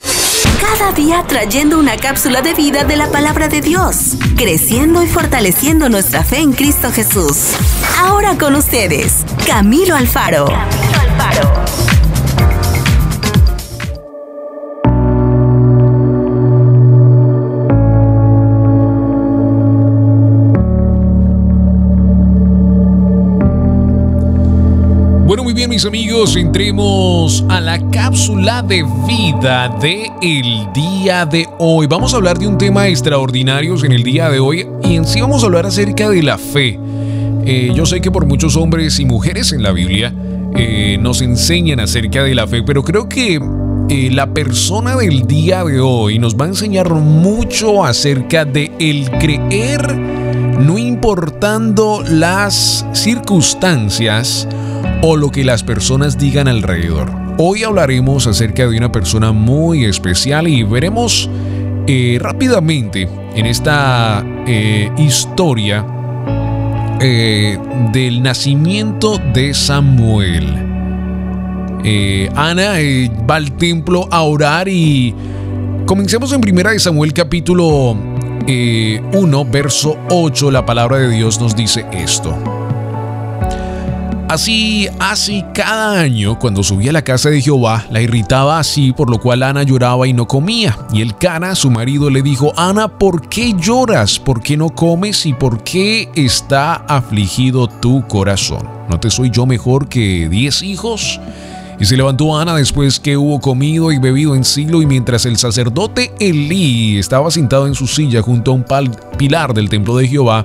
Cada día trayendo una cápsula de vida de la palabra de Dios, creciendo y fortaleciendo nuestra fe en Cristo Jesús. Ahora con ustedes, Camilo Alfaro. Camilo Alfaro. Mis amigos, entremos a la cápsula de vida de el día de hoy. Vamos a hablar de un tema extraordinario en el día de hoy y en sí vamos a hablar acerca de la fe. Eh, yo sé que por muchos hombres y mujeres en la Biblia eh, nos enseñan acerca de la fe, pero creo que eh, la persona del día de hoy nos va a enseñar mucho acerca de el creer, no importando las circunstancias o lo que las personas digan alrededor. Hoy hablaremos acerca de una persona muy especial y veremos eh, rápidamente en esta eh, historia eh, del nacimiento de Samuel. Ana va al templo a orar y comencemos en primera de Samuel capítulo 1 verso 8 la palabra de Dios nos dice esto. Así, así cada año, cuando subía a la casa de Jehová, la irritaba así, por lo cual Ana lloraba y no comía. Y el Cana, su marido, le dijo, Ana, ¿por qué lloras? ¿Por qué no comes? ¿Y por qué está afligido tu corazón? ¿No te soy yo mejor que diez hijos? Y se levantó Ana después que hubo comido y bebido en siglo y mientras el sacerdote Elí estaba sentado en su silla junto a un pilar del templo de Jehová,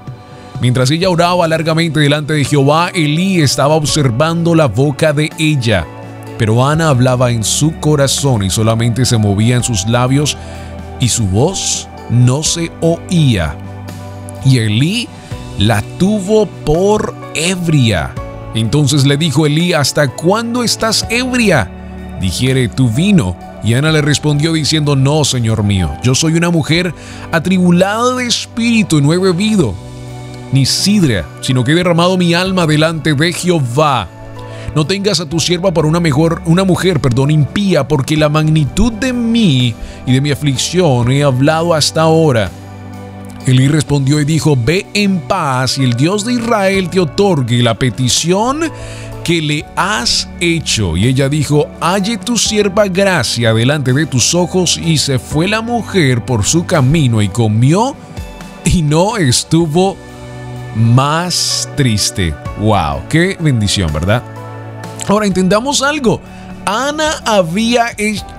Mientras ella oraba largamente delante de Jehová, Elí estaba observando la boca de ella. Pero Ana hablaba en su corazón y solamente se movía en sus labios y su voz no se oía. Y Elí la tuvo por ebria. Entonces le dijo Elí, ¿hasta cuándo estás ebria? Dijere tu vino. Y Ana le respondió diciendo, no, Señor mío, yo soy una mujer atribulada de espíritu y no he bebido ni sidra, sino que he derramado mi alma delante de Jehová. No tengas a tu sierva por una mejor, una mujer, perdón, impía, porque la magnitud de mí y de mi aflicción he hablado hasta ahora. Elí respondió y dijo, ve en paz y el Dios de Israel te otorgue la petición que le has hecho. Y ella dijo, halle tu sierva gracia delante de tus ojos. Y se fue la mujer por su camino y comió y no estuvo más triste. ¡Wow! ¡Qué bendición, ¿verdad? Ahora entendamos algo. Ana había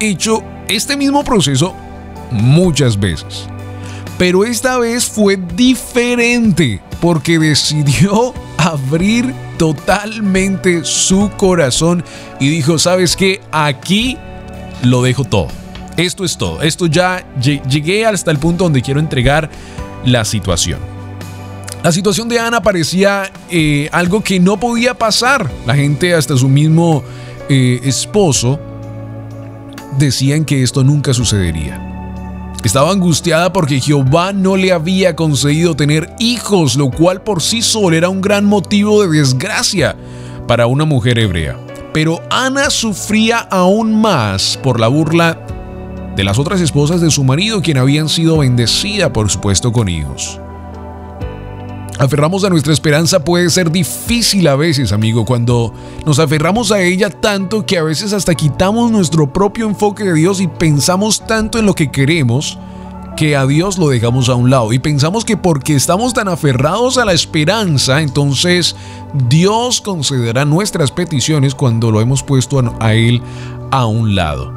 hecho este mismo proceso muchas veces. Pero esta vez fue diferente porque decidió abrir totalmente su corazón y dijo, ¿sabes qué? Aquí lo dejo todo. Esto es todo. Esto ya llegué hasta el punto donde quiero entregar la situación. La situación de Ana parecía eh, algo que no podía pasar. La gente, hasta su mismo eh, esposo, decían que esto nunca sucedería. Estaba angustiada porque Jehová no le había concedido tener hijos, lo cual por sí solo era un gran motivo de desgracia para una mujer hebrea. Pero Ana sufría aún más por la burla de las otras esposas de su marido, quien habían sido bendecida, por supuesto, con hijos. Aferramos a nuestra esperanza puede ser difícil a veces, amigo, cuando nos aferramos a ella tanto que a veces hasta quitamos nuestro propio enfoque de Dios y pensamos tanto en lo que queremos que a Dios lo dejamos a un lado y pensamos que porque estamos tan aferrados a la esperanza, entonces Dios concederá nuestras peticiones cuando lo hemos puesto a Él a un lado.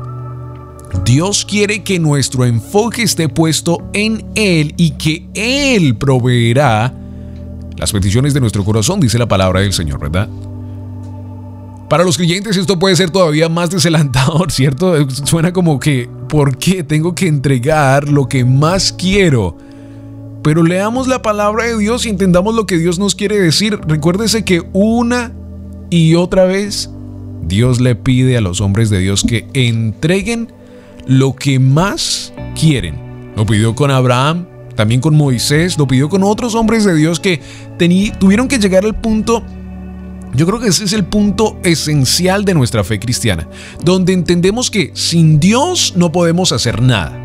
Dios quiere que nuestro enfoque esté puesto en Él y que Él proveerá las peticiones de nuestro corazón, dice la palabra del Señor, ¿verdad? Para los creyentes esto puede ser todavía más desalentador, ¿cierto? Suena como que, ¿por qué tengo que entregar lo que más quiero? Pero leamos la palabra de Dios y entendamos lo que Dios nos quiere decir. Recuérdese que una y otra vez Dios le pide a los hombres de Dios que entreguen lo que más quieren. Lo pidió con Abraham, también con Moisés, lo pidió con otros hombres de Dios que tuvieron que llegar al punto yo creo que ese es el punto esencial de nuestra fe cristiana, donde entendemos que sin Dios no podemos hacer nada.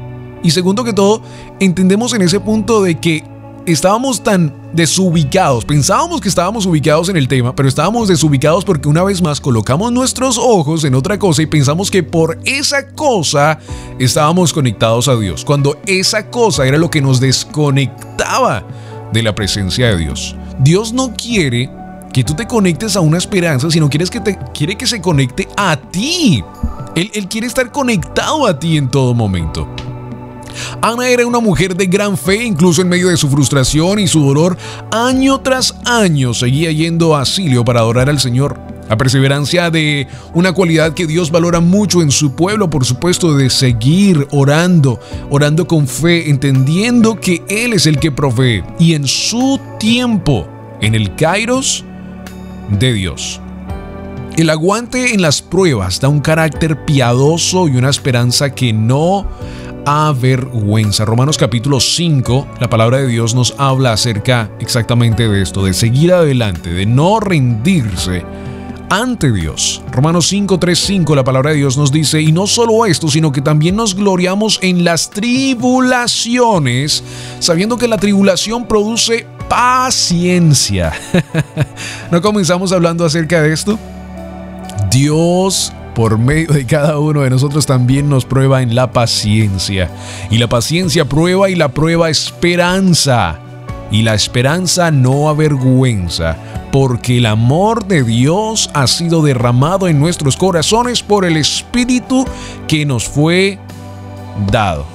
Y segundo que todo, entendemos en ese punto de que estábamos tan desubicados, pensábamos que estábamos ubicados en el tema, pero estábamos desubicados porque una vez más colocamos nuestros ojos en otra cosa y pensamos que por esa cosa estábamos conectados a Dios, cuando esa cosa era lo que nos desconectaba de la presencia de Dios. Dios no quiere que tú te conectes a una esperanza, sino quieres que te, quiere que se conecte a ti. Él, él quiere estar conectado a ti en todo momento. Ana era una mujer de gran fe, incluso en medio de su frustración y su dolor, año tras año seguía yendo a Asilio para adorar al Señor. La perseverancia de una cualidad que Dios valora mucho en su pueblo, por supuesto, de seguir orando, orando con fe, entendiendo que Él es el que provee y en su tiempo, en el Kairos de Dios. El aguante en las pruebas da un carácter piadoso y una esperanza que no avergüenza. Romanos capítulo 5, la palabra de Dios nos habla acerca exactamente de esto, de seguir adelante, de no rendirse ante Dios. Romanos 5, 3, 5, la palabra de Dios nos dice, y no solo esto, sino que también nos gloriamos en las tribulaciones, sabiendo que la tribulación produce paciencia. ¿No comenzamos hablando acerca de esto? Dios por medio de cada uno de nosotros también nos prueba en la paciencia. Y la paciencia prueba y la prueba esperanza. Y la esperanza no avergüenza, porque el amor de Dios ha sido derramado en nuestros corazones por el Espíritu que nos fue dado.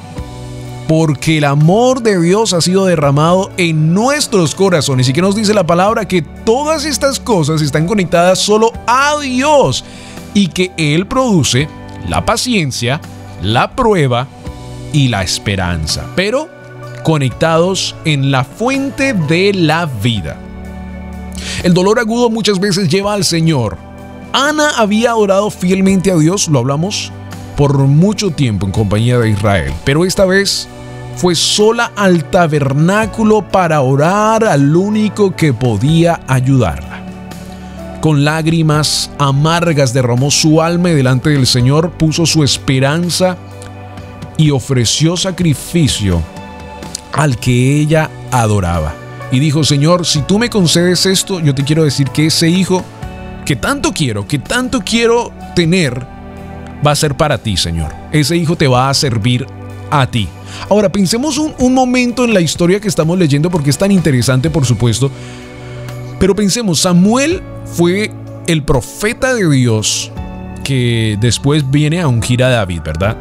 Porque el amor de Dios ha sido derramado en nuestros corazones. ¿Y que nos dice la palabra? Que todas estas cosas están conectadas solo a Dios y que Él produce la paciencia, la prueba y la esperanza, pero conectados en la fuente de la vida. El dolor agudo muchas veces lleva al Señor. Ana había adorado fielmente a Dios, lo hablamos, por mucho tiempo en compañía de Israel, pero esta vez fue sola al tabernáculo para orar al único que podía ayudarla con lágrimas amargas derramó su alma y delante del Señor puso su esperanza y ofreció sacrificio al que ella adoraba. Y dijo, Señor, si tú me concedes esto, yo te quiero decir que ese hijo que tanto quiero, que tanto quiero tener, va a ser para ti, Señor. Ese hijo te va a servir a ti. Ahora, pensemos un, un momento en la historia que estamos leyendo porque es tan interesante, por supuesto. Pero pensemos, Samuel fue el profeta de Dios que después viene a ungir a David, ¿verdad?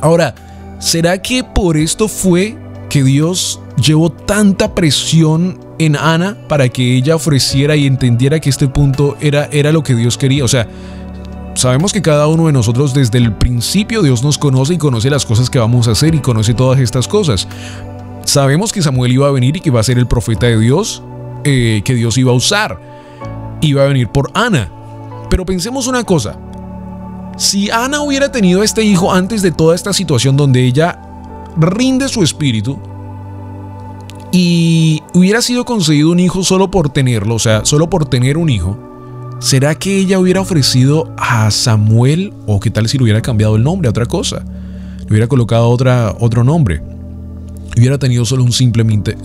Ahora, ¿será que por esto fue que Dios llevó tanta presión en Ana para que ella ofreciera y entendiera que este punto era, era lo que Dios quería? O sea, sabemos que cada uno de nosotros desde el principio Dios nos conoce y conoce las cosas que vamos a hacer y conoce todas estas cosas. Sabemos que Samuel iba a venir y que iba a ser el profeta de Dios, eh, que Dios iba a usar iba a venir por Ana. Pero pensemos una cosa. si Ana hubiera tenido este hijo antes de toda esta situación donde ella rinde su espíritu y hubiera sido concedido un hijo solo por tenerlo, o sea, solo por tener un hijo, ¿será que ella hubiera ofrecido a Samuel o qué tal si le hubiera cambiado el nombre a otra cosa? Le hubiera colocado otro nombre. Hubiera tenido solo un,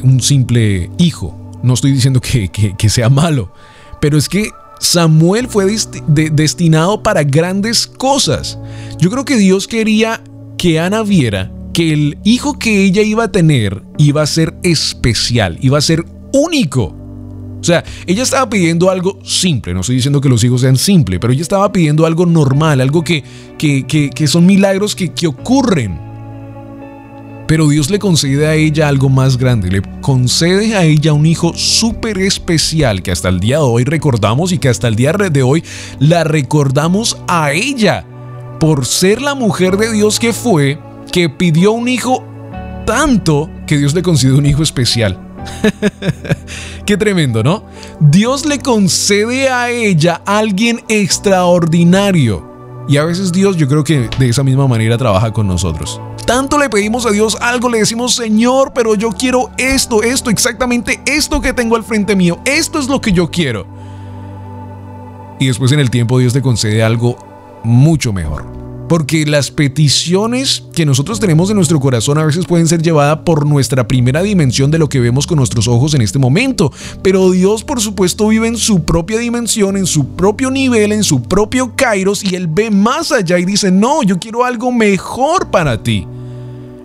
un simple hijo. No estoy diciendo que, que sea malo, pero es que Samuel fue destinado para grandes cosas. Yo creo que Dios quería que Ana viera que el hijo que ella iba a tener iba a ser especial, iba a ser único. O sea, ella estaba pidiendo algo simple, no estoy diciendo que los hijos sean simples, pero ella estaba pidiendo algo normal, algo que, que, son milagros que, que ocurren. Pero Dios le concede a ella algo más grande, le concede a ella un hijo súper especial que hasta el día de hoy recordamos y que hasta el día de hoy la recordamos a ella por ser la mujer de Dios que fue, que pidió un hijo tanto que Dios le concedió un hijo especial. Qué tremendo, ¿no? Dios le concede a ella alguien extraordinario. Y a veces Dios yo creo que de esa misma manera trabaja con nosotros. Tanto le pedimos a Dios algo, le decimos, Señor, pero yo quiero esto, esto, exactamente esto que tengo al frente mío. Esto es lo que yo quiero. Y después en el tiempo Dios te concede algo mucho mejor. Porque las peticiones que nosotros tenemos en nuestro corazón a veces pueden ser llevadas por nuestra primera dimensión de lo que vemos con nuestros ojos en este momento. Pero Dios, por supuesto, vive en su propia dimensión, en su propio nivel, en su propio kairos, y Él ve más allá y dice, no, yo quiero algo mejor para ti.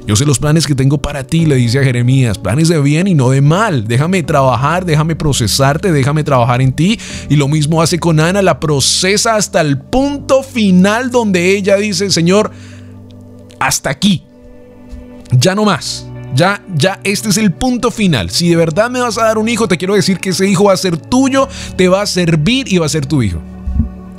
Yo sé los planes que tengo para ti, le dice a Jeremías, planes de bien y no de mal. Déjame trabajar, déjame procesarte, déjame trabajar en ti. Y lo mismo hace con Ana, la procesa hasta el punto final donde ella dice, Señor, hasta aquí. Ya no más. Ya, ya, este es el punto final. Si de verdad me vas a dar un hijo, te quiero decir que ese hijo va a ser tuyo, te va a servir y va a ser tu hijo.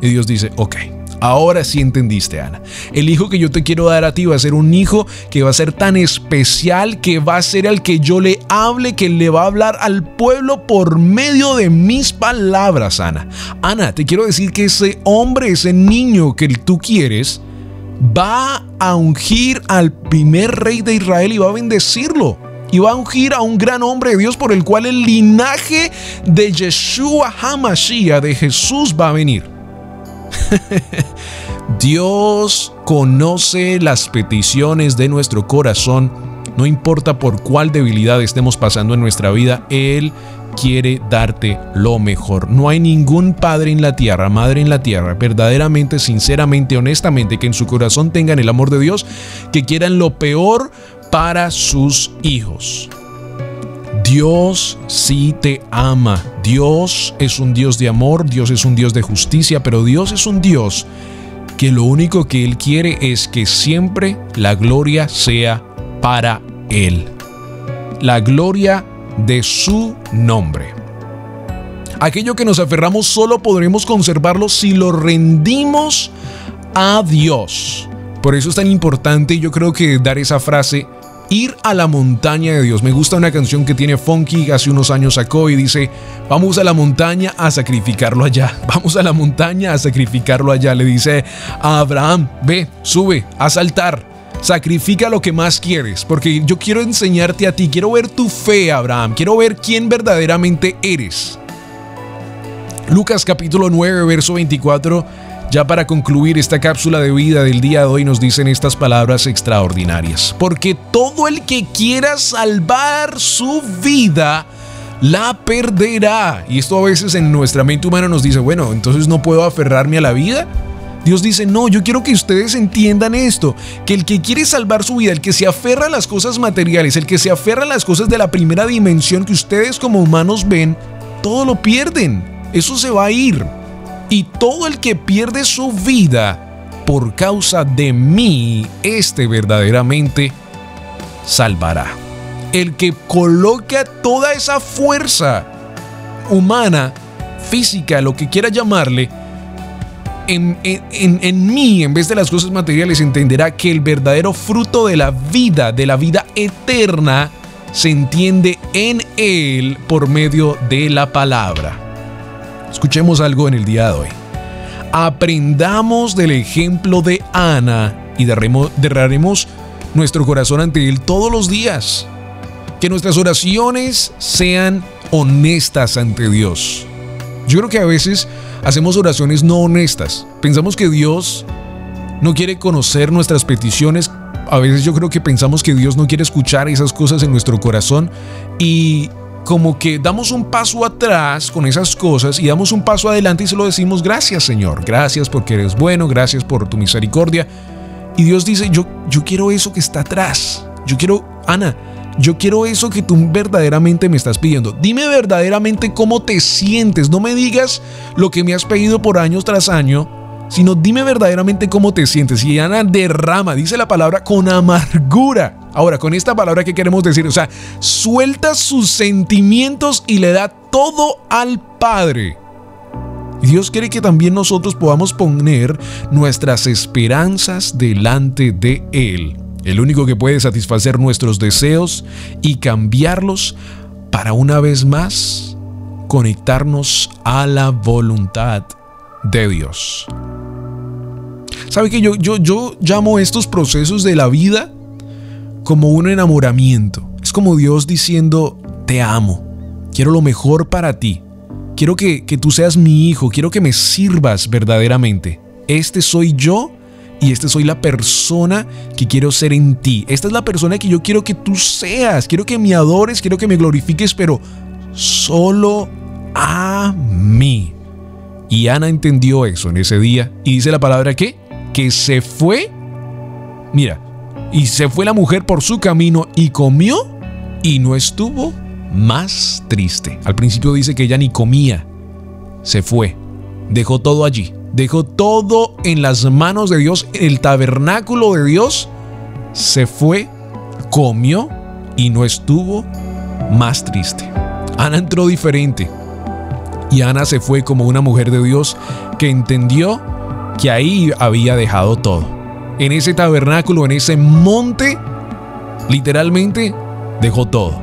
Y Dios dice, ok. Ahora sí entendiste, Ana. El hijo que yo te quiero dar a ti va a ser un hijo que va a ser tan especial que va a ser al que yo le hable, que le va a hablar al pueblo por medio de mis palabras, Ana. Ana, te quiero decir que ese hombre, ese niño que tú quieres, va a ungir al primer rey de Israel y va a bendecirlo y va a ungir a un gran hombre de Dios por el cual el linaje de Yeshua Hamashiach, de Jesús, va a venir. Dios conoce las peticiones de nuestro corazón, no importa por cuál debilidad estemos pasando en nuestra vida, Él quiere darte lo mejor. No hay ningún padre en la tierra, madre en la tierra, verdaderamente, sinceramente, honestamente, que en su corazón tengan el amor de Dios, que quieran lo peor para sus hijos. Dios sí te ama. Dios es un Dios de amor, Dios es un Dios de justicia, pero Dios es un Dios que lo único que Él quiere es que siempre la gloria sea para Él. La gloria de su nombre. Aquello que nos aferramos solo podremos conservarlo si lo rendimos a Dios. Por eso es tan importante, yo creo que dar esa frase, Ir a la montaña de Dios. Me gusta una canción que tiene Funky, hace unos años sacó y dice, vamos a la montaña a sacrificarlo allá. Vamos a la montaña a sacrificarlo allá. Le dice a Abraham, ve, sube, a saltar. Sacrifica lo que más quieres, porque yo quiero enseñarte a ti, quiero ver tu fe, Abraham, quiero ver quién verdaderamente eres. Lucas capítulo 9, verso 24 ya para concluir esta cápsula de vida del día de hoy nos dicen estas palabras extraordinarias. Porque todo el que quiera salvar su vida, la perderá. Y esto a veces en nuestra mente humana nos dice, bueno, entonces no puedo aferrarme a la vida. Dios dice, no, yo quiero que ustedes entiendan esto, que el que quiere salvar su vida, el que se aferra a las cosas materiales, el que se aferra a las cosas de la primera dimensión que ustedes como humanos ven, todo lo pierden. Eso se va a ir y todo el que pierde su vida por causa de mí, este verdaderamente salvará. El que coloca toda esa fuerza humana, física, lo que quiera llamarle, en, en, mí, en vez de las cosas materiales, entenderá que el verdadero fruto de la vida, de la vida eterna, se entiende en Él por medio de la palabra. Escuchemos algo en el día de hoy. Aprendamos del ejemplo de Ana y derraremos nuestro corazón ante Él todos los días. Que nuestras oraciones sean honestas ante Dios. Yo creo que a veces hacemos oraciones no honestas. Pensamos que Dios no quiere conocer nuestras peticiones. A veces yo creo que pensamos que Dios no quiere escuchar esas cosas en nuestro corazón y como que damos un paso atrás con esas cosas y damos un paso adelante y se lo decimos gracias Señor, gracias porque eres bueno, gracias por tu misericordia. Y Dios dice, yo, yo quiero eso que está atrás. Yo quiero, Ana, yo quiero eso que tú verdaderamente me estás pidiendo. Dime verdaderamente cómo te sientes. No me digas lo que me has pedido por años tras año, sino dime verdaderamente cómo te sientes. Y Ana derrama, dice la palabra, con amargura. Ahora, con esta palabra, ¿qué queremos decir? O sea, suelta sus sentimientos y le da todo al Padre. Dios quiere que también nosotros podamos poner nuestras esperanzas delante de Él el único que puede satisfacer nuestros deseos y cambiarlos para una vez más conectarnos a la voluntad de Dios. ¿Sabe que yo, yo, yo llamo estos procesos de la vida como un enamoramiento? Es como Dios diciendo, te amo, quiero lo mejor para ti, quiero que, que tú seas mi hijo, quiero que me sirvas verdaderamente. Este soy yo y esta soy la persona que quiero ser en ti. Esta es la persona que yo quiero que tú seas. Quiero que me adores, quiero que me glorifiques, pero solo a mí. Y Ana entendió eso en ese día y dice la palabra que que se fue. Mira, y se fue la mujer por su camino y comió y no estuvo más triste. Al principio dice que ella ni comía. Se fue. Dejó todo allí dejó todo en las manos de Dios, en el tabernáculo de Dios, se fue, comió y no estuvo más triste. Ana entró diferente y Ana se fue como una mujer de Dios que entendió que ahí había dejado todo. En ese tabernáculo, en ese monte, literalmente dejó todo.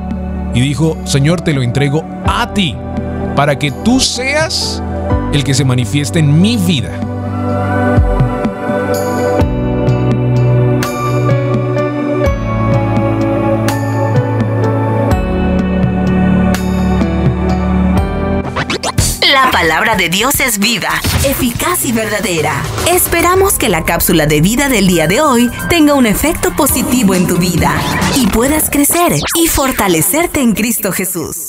Y dijo, Señor, te lo entrego a ti, para que tú seas el que se manifiesta en mi vida. Palabra de Dios es viva, eficaz y verdadera. Esperamos que la cápsula de vida del día de hoy tenga un efecto positivo en tu vida y puedas crecer y fortalecerte en Cristo Jesús.